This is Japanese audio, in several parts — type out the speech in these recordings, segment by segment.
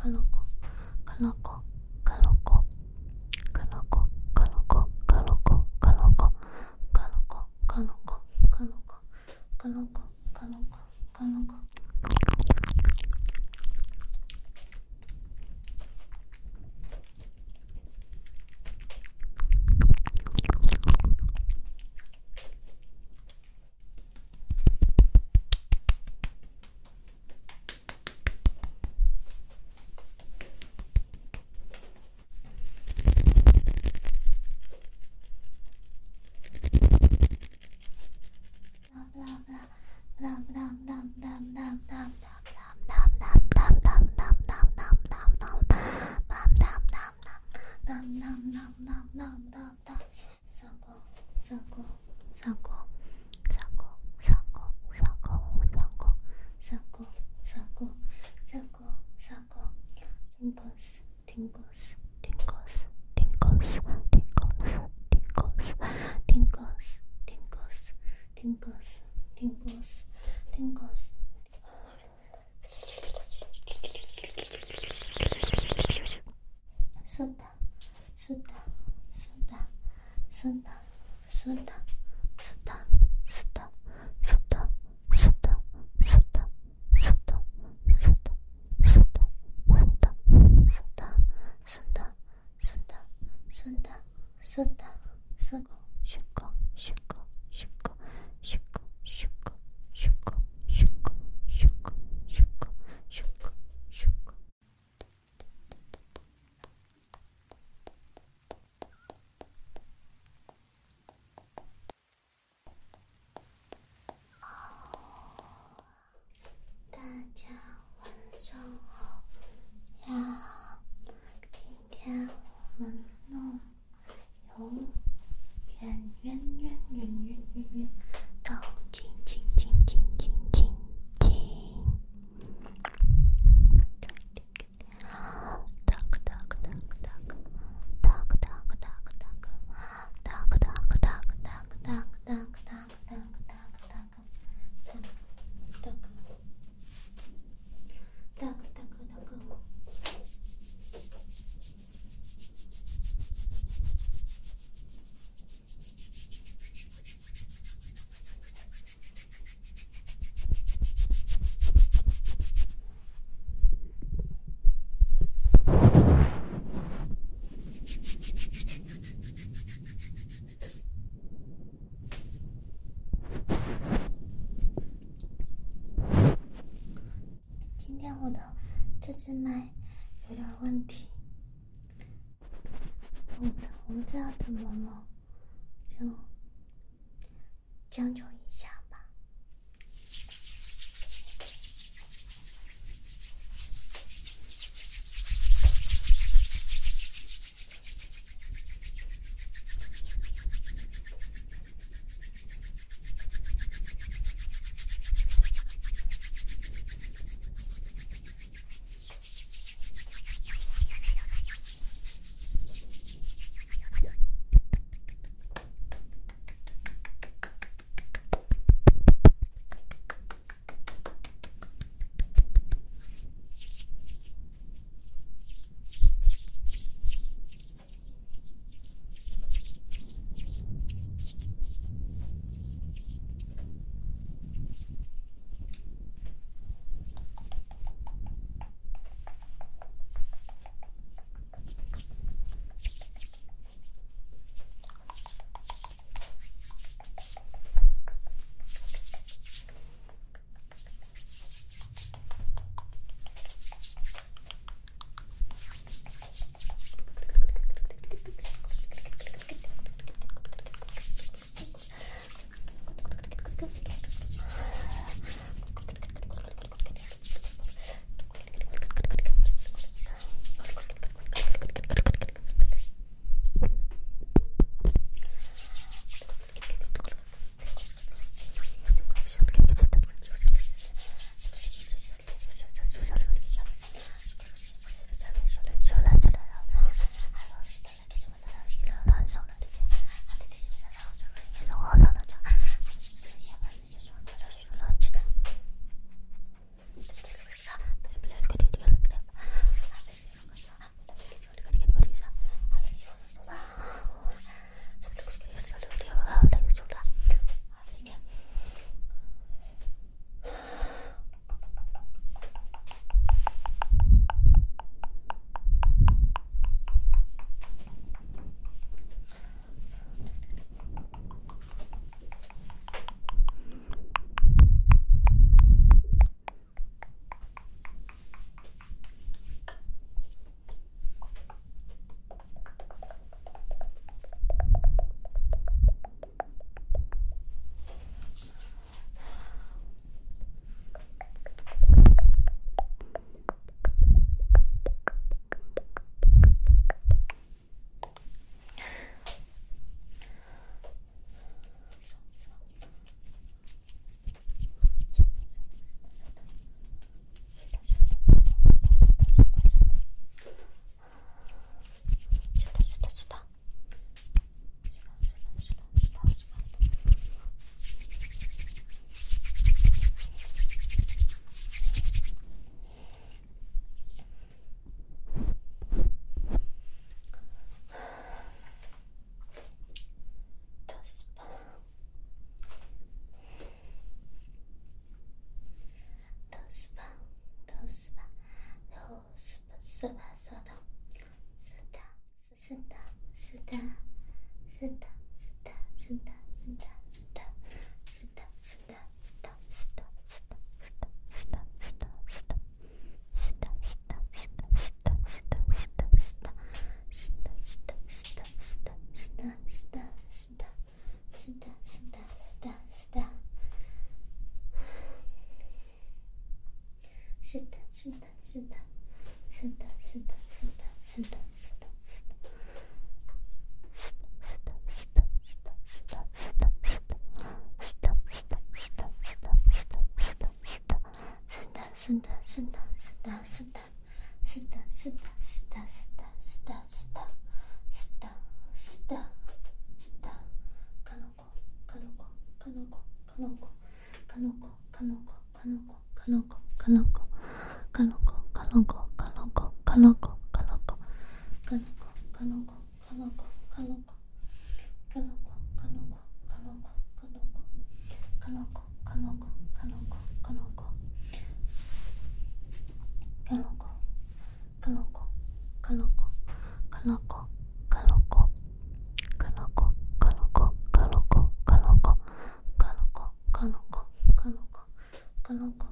かのこカラコ不大不大不大是的是的是的是的将就是的是的是的是的是的。すんだすんだすタだすんだすタだすんだすタだすんだすタだすんだすタだすんだすタだかのこかのこかのこかのこかのこのか。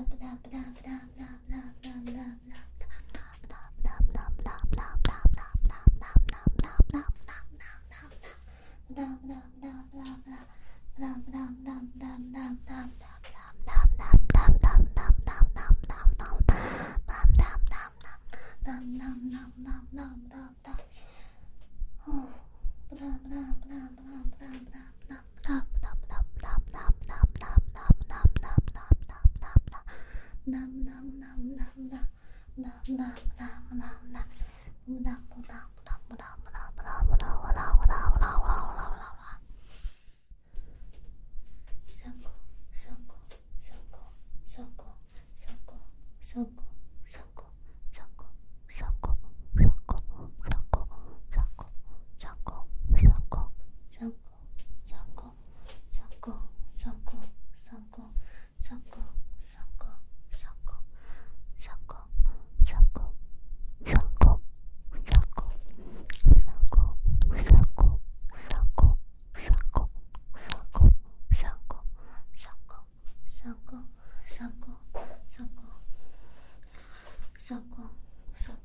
不大不大不大。そか。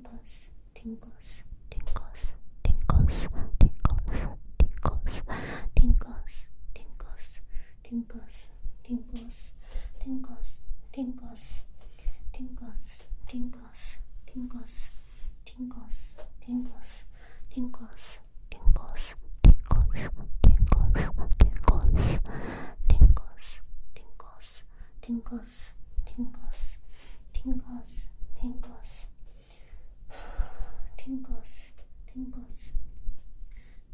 Tingles tingles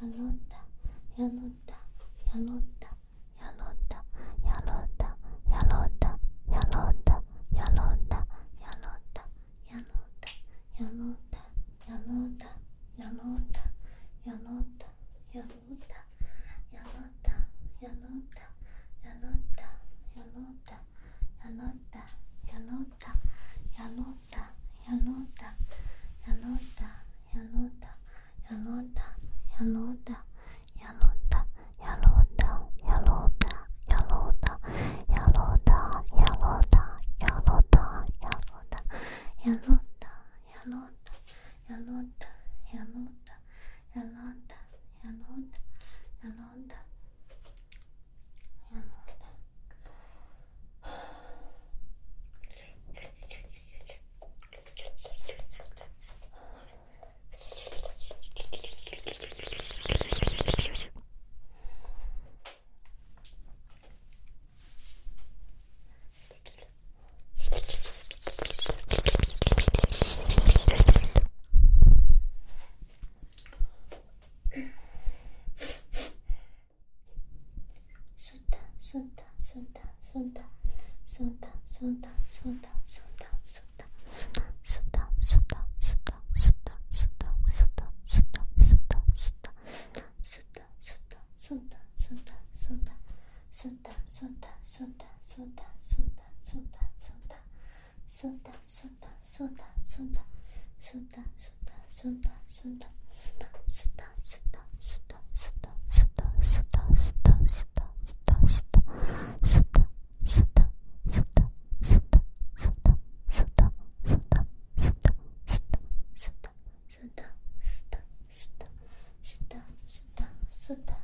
やろうたやろうたやろう雅鹿的雅鹿的雅鹿的雅鹿的。そうだ、そうだ、そうだ、そうだ、そう、Suta.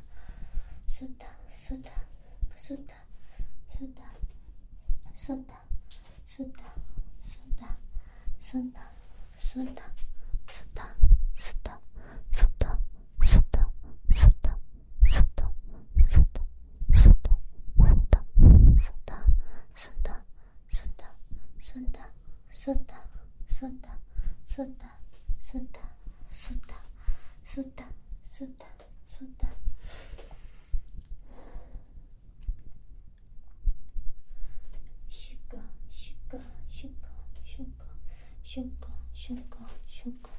Suta. Suta. Suta. Suta. Suta. suda, suda, suda, suda, Suta. 瞬間瞬間瞬間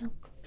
молчалка.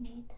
need